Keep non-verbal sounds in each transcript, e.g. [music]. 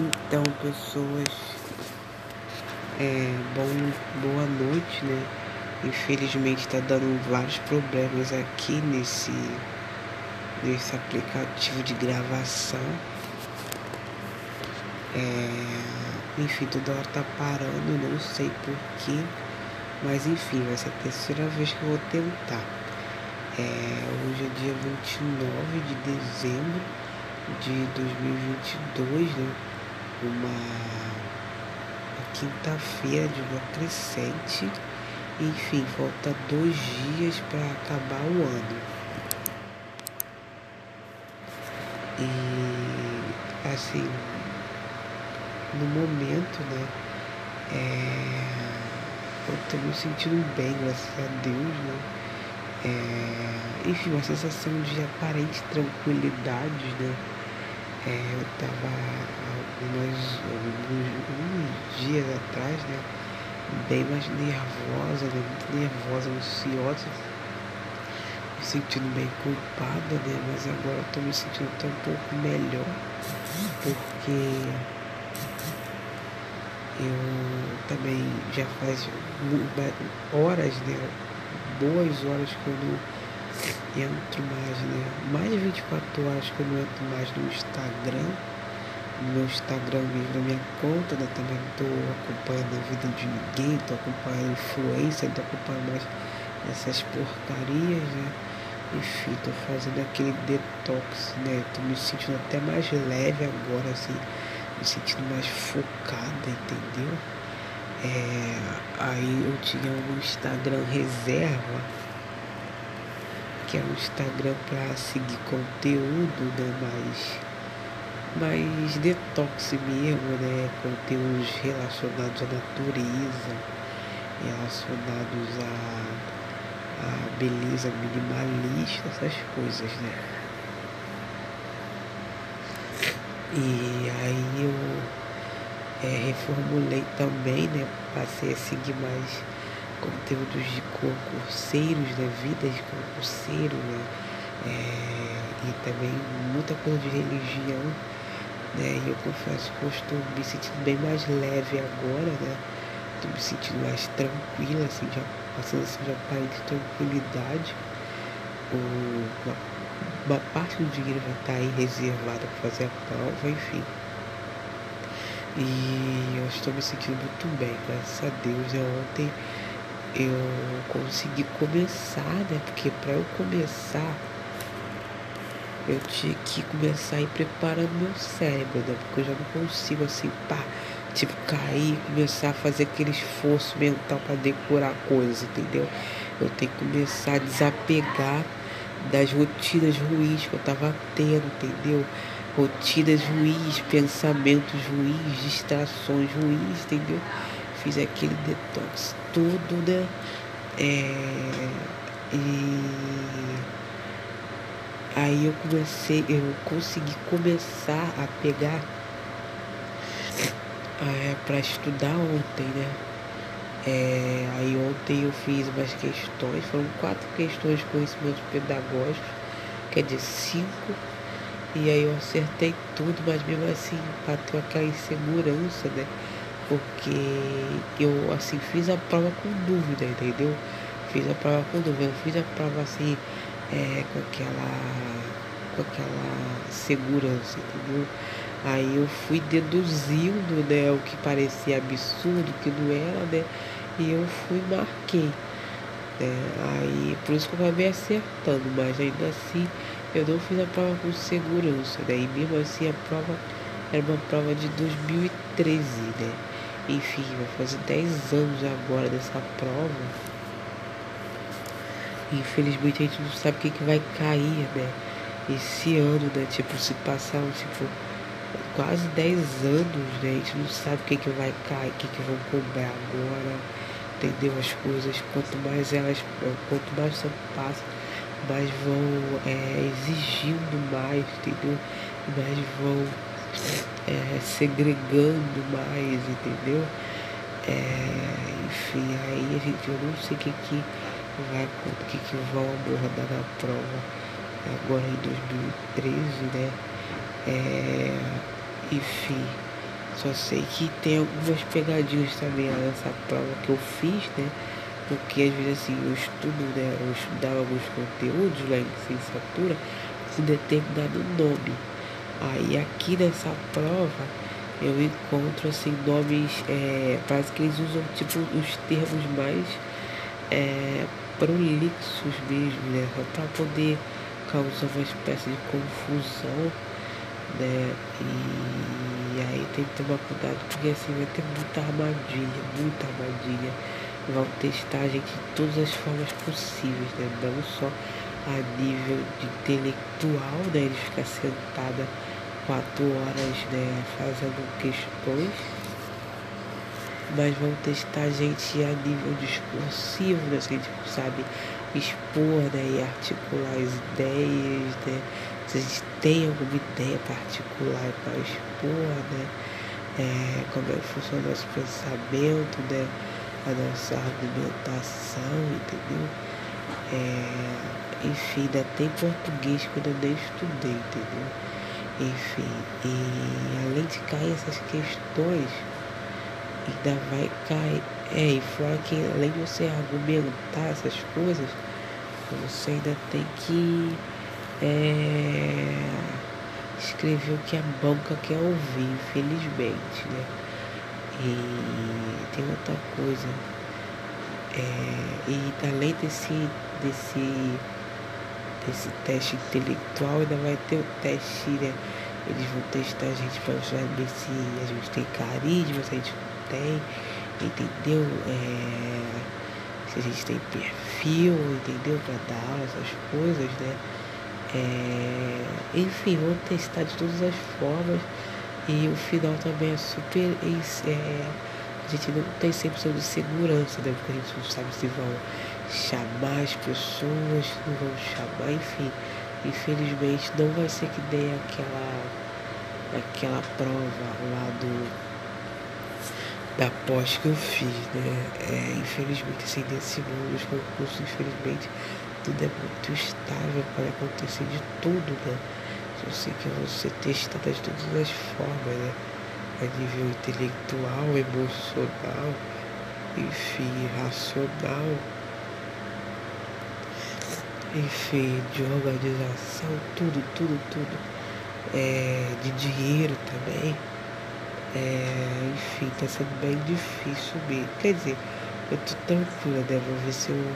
Então, pessoas, é, bom, boa noite, né? Infelizmente está dando vários problemas aqui nesse, nesse aplicativo de gravação. É, enfim, toda hora tá parando, não sei porquê, mas enfim, vai ser a terceira vez que eu vou tentar. É, hoje é dia 29 de dezembro de 2022, né? Uma, quinta-feira de lua crescente. Enfim, falta dois dias para acabar o ano. E assim, no momento, né? É, eu tô me sentindo bem, graças a Deus, né? É, enfim, uma sensação de aparente tranquilidade, né? É, eu estava alguns, alguns dias atrás, né? Bem mais nervosa, né? Muito nervosa, ansiosa, me sentindo bem culpada, né? Mas agora tô me sentindo até um pouco melhor, porque eu também já faz horas, né? Boas horas que eu não entro mais, né? Mais de 24 horas que eu não entro mais no Instagram. Meu Instagram mesmo, minha conta, né? Também tô acompanhando a vida de ninguém, tô acompanhando influência, tô acompanhando mais essas porcarias, né? Enfim, tô fazendo aquele detox, né? Tô me sentindo até mais leve agora, assim, me sentindo mais focada, entendeu? É, aí eu tinha um Instagram reserva que é o Instagram para seguir conteúdo, né? Mais, mais detox mesmo, né? Conteúdos relacionados à natureza, relacionados à, à beleza minimalista, essas coisas, né? E aí eu é, reformulei também, né? Passei a seguir mais conteúdos de concurseiros, né? Vidas de concurseiro, né? É, e também muita coisa de religião, né? E eu confesso que eu estou me sentindo bem mais leve agora, né? Estou me sentindo mais tranquila, assim, já passando assim de aparente tranquilidade. uma, uma parte do dinheiro vai estar aí reservada para fazer a prova, enfim. E eu estou me sentindo muito bem, graças a Deus. Eu né? ontem eu consegui começar, né? Porque para eu começar, eu tinha que começar a ir preparando meu cérebro, né? Porque eu já não consigo assim, pá, tipo, cair, começar a fazer aquele esforço mental para decorar coisas, entendeu? Eu tenho que começar a desapegar das rotinas ruins que eu tava tendo, entendeu? Rotinas ruins, pensamentos ruins, distrações ruins, entendeu? Fiz aquele detox tudo, né? É, e aí eu comecei, eu consegui começar a pegar é, para estudar ontem, né? É, aí ontem eu fiz umas questões, foram quatro questões de conhecimentos pedagógicos, quer dizer, cinco, e aí eu acertei tudo, mas mesmo assim bateu aquela insegurança, né? porque eu assim fiz a prova com dúvida, entendeu? Fiz a prova com dúvida, eu fiz a prova assim é, com aquela com aquela segurança, entendeu? Aí eu fui deduzindo né, o que parecia absurdo, que não era, né? E eu fui marquei. Né? Aí por isso que eu acabei acertando, mas ainda assim eu não fiz a prova com segurança, né? E mesmo assim a prova era uma prova de 2013, né? Enfim, vai fazer 10 anos agora dessa prova. Infelizmente a gente não sabe o que, que vai cair, né? Esse ano, né? Tipo, se passar, tipo, quase 10 anos, né? A gente não sabe o que, que vai cair, o que, que vão cobrar agora. Entendeu? As coisas, quanto mais elas, quanto mais tempo passa, mais vão é, exigindo mais, entendeu? Mais vão é, segregando mais, entendeu? É, enfim, aí a gente, eu não sei o que, que vai, o que, que vão abordar na prova agora em 2013, né? É, enfim, Só sei que tem algumas pegadinhas também nessa prova que eu fiz, né? Porque às vezes assim, eu estudo, né? Eu estudava alguns conteúdos lá em licenciatura com determinado nome. Aí aqui nessa prova eu encontro assim nomes, é, parece que eles usam tipo os termos mais é, prolixos mesmo, né? Para poder causar uma espécie de confusão, né? E aí tem que tomar cuidado porque assim vai ter muita armadilha, muita armadilha. Vão testar a gente de todas as formas possíveis, né? Não só a nível de intelectual, né? Ele ficar sentada quatro horas, né? Fazendo questões mas vão testar a gente a nível discursivo, né? Se a gente sabe expor né? e articular as ideias, né? Se a gente tem alguma ideia particular para expor, né? É, como é que funciona o nosso pensamento, né? A nossa argumentação, entendeu? É, enfim, ainda tem português que eu nem estudei, entendeu? Enfim, e além de cair essas questões, ainda vai cair. É, e fora que além de você argumentar essas coisas, você ainda tem que é, escrever o que a banca quer ouvir, infelizmente, né? E tem outra coisa. É, e além desse, desse, desse teste intelectual, ainda vai ter o teste, né? Eles vão testar a gente para saber se a gente tem carisma, se a gente tem, entendeu? É, se a gente tem perfil, entendeu? Para dar aula, essas coisas, né? É, enfim, vamos testar de todas as formas. E o final também é super. É, a gente não tem 100% de segurança, né? Porque a gente não sabe se vão chamar as pessoas, não vão chamar, enfim. Infelizmente não vai ser que dê aquela, aquela prova lá do da pós que eu fiz, né? É, infelizmente, assim, nesse mundo dos concursos, infelizmente, tudo é muito estável, pode acontecer de tudo, né? Eu sei que você testa de todas as formas, né? A nível intelectual, emocional, enfim, racional, enfim, de organização, tudo, tudo, tudo. É, de dinheiro também. É, enfim, tá sendo bem difícil mesmo. Quer dizer, eu tô tranquila, né? Vou ver se eu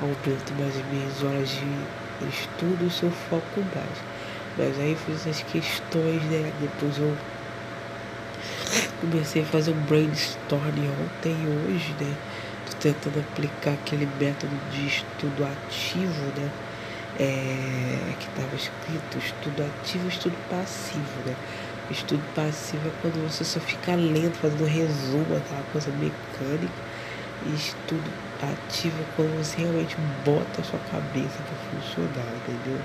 aumento mais as minhas horas de estudo se eu foco mais. Mas aí fiz as questões, né? Depois eu comecei a fazer um brainstorming ontem e hoje, né? Tô tentando aplicar aquele método de estudo ativo, né? É, que estava escrito estudo ativo e estudo passivo, né? Estudo passivo é quando você só fica lendo, fazendo resumo, aquela coisa mecânica. E estudo ativo é quando você realmente bota a sua cabeça para funcionar, entendeu?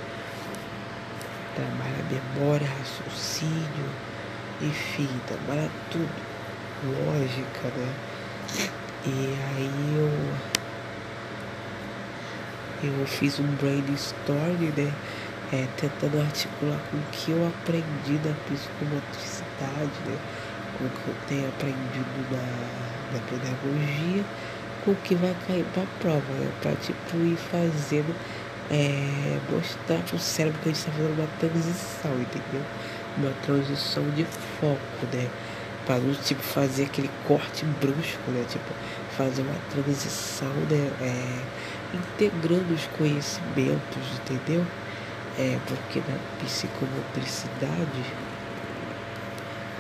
Trabalha memória, raciocínio, enfim, trabalha tudo. Lógica, né? E aí eu eu fiz um brainstorming, né? É, tentando articular com o que eu aprendi da psicomotricidade, né? com o que eu tenho aprendido na, na pedagogia, com o que vai cair para a prova, né? para tipo, ir fazendo, é, mostrar para o cérebro que a gente está fazendo uma transição, entendeu? Uma transição de foco, né? Para não tipo, fazer aquele corte brusco, né? Tipo, fazer uma transição, né? É, integrando os conhecimentos, entendeu? É porque na psicomotricidade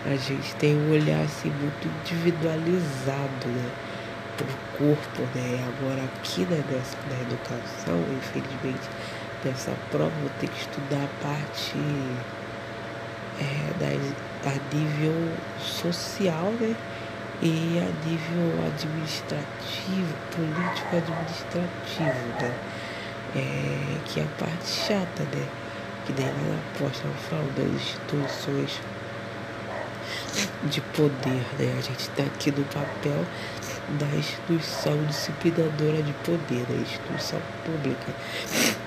a gente tem um olhar assim muito individualizado né, o corpo, né? Agora aqui né, nessa, na educação, infelizmente, nessa prova vou ter que estudar a parte é, da, a nível social, né? E a nível administrativo, político administrativo, né? É, que é a parte chata, né? Que daí ela posta falando das instituições de poder, né? A gente está aqui no papel da instituição disciplinadora de poder, da instituição pública.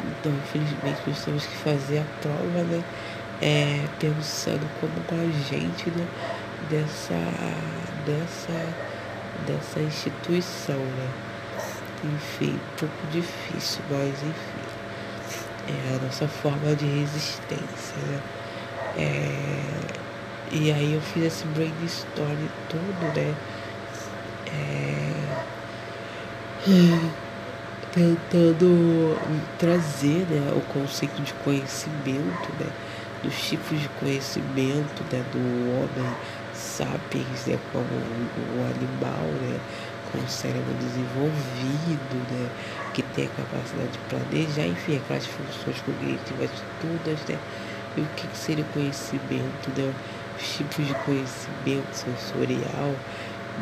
Então, infelizmente, nós temos que fazer a prova, né? É, pensando como com a gente, né? dessa, dessa, dessa instituição, né? Enfim, um pouco difícil, mas enfim. É a nossa forma de resistência, né? É, e aí eu fiz esse brainstorm todo, né? É, [sighs] tentando trazer né, o conceito de conhecimento, né? Dos tipos de conhecimento né, do homem sapiens, né? Como o animal, né? Com o cérebro desenvolvido, né? Que tem a capacidade de planejar, enfim, aquelas funções cognitivas todas, né? E o que seria conhecimento, né? Os tipos de conhecimento sensorial,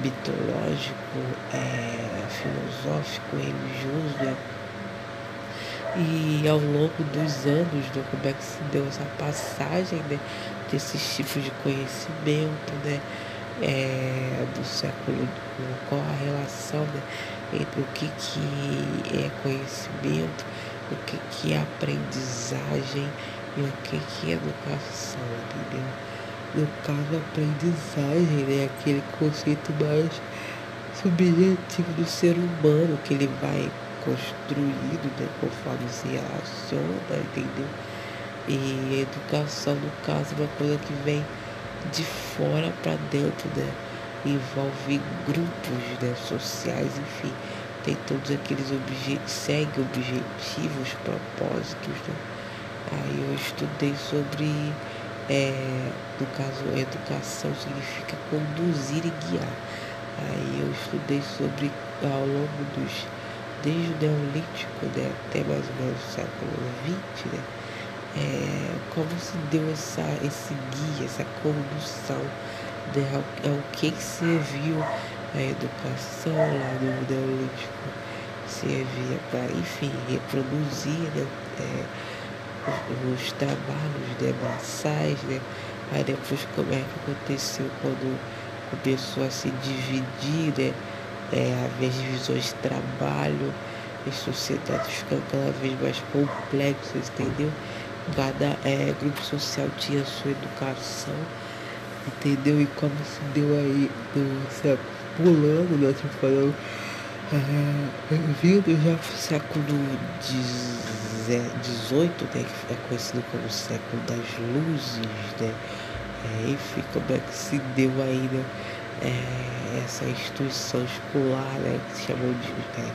mitológico, é, filosófico, religioso, né? E ao longo dos anos, né, como é que se deu essa passagem né, desses tipos de conhecimento, né? É, do século, qual a relação né, entre o que, que é conhecimento, o que, que é aprendizagem e o que, que é educação, entendeu? No caso, aprendizagem, né? Aquele conceito mais subjetivo do ser humano que ele vai construído, né? Conforme se relaciona, entendeu? E educação, no caso, é uma coisa que vem de fora para dentro, né? Envolve grupos né? sociais, enfim. Tem todos aqueles objetivos, segue objetivos, propósitos, né? Aí eu estudei sobre é, no caso, educação significa conduzir e guiar. Aí eu estudei sobre, ao longo dos, desde o Neolítico né, até mais ou menos o século XX, né, é, como se deu essa, esse guia, essa condução, né, ao, que serviu a educação lá no Neolítico. Servia para, enfim, reproduzir, né, é, os trabalhos né, né? Aí depois como é que aconteceu quando começou a se dividir, né? É, haver divisões de trabalho, as sociedades ficando cada vez mais complexas, entendeu? Cada é, grupo social tinha sua educação, entendeu? E como se deu aí, no, pulando, né? Tipo, falando é, vindo já pro século XVIII, né, que é conhecido como século das luzes, né? É, enfim, como é que se deu aí né, é, essa instituição escolar, né, que se chamou de é,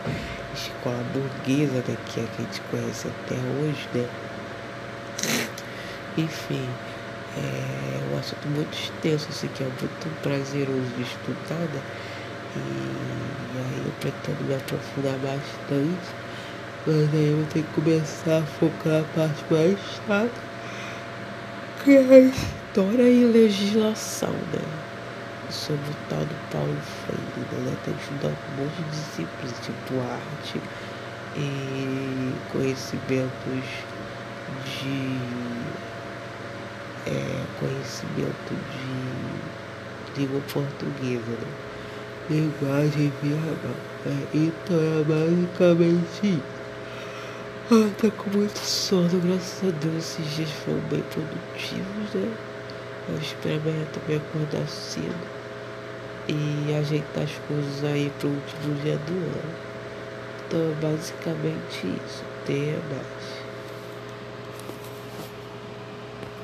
escola burguesa, né, é que a gente conhece até hoje, né? Enfim, é um assunto muito extenso, assim, que é muito prazeroso de estudar, né? E, aí eu pretendo me aprofundar bastante. Mas aí eu vou ter que começar a focar a parte mais chata, que é a história e legislação, né? Sobre o tal do Paulo Freire, né? Tem que estudar um monte de disciplinas, tipo arte e conhecimentos de é, conhecimento de língua portuguesa, né? linguagem verbal. É, então é basicamente isso. Ah, tá com muito sono, graças a Deus. Esses dias foram bem produtivos, né? Eu espero amanhã também acordar cedo e ajeitar as coisas aí pro último dia do ano. Então é basicamente isso. Até mais.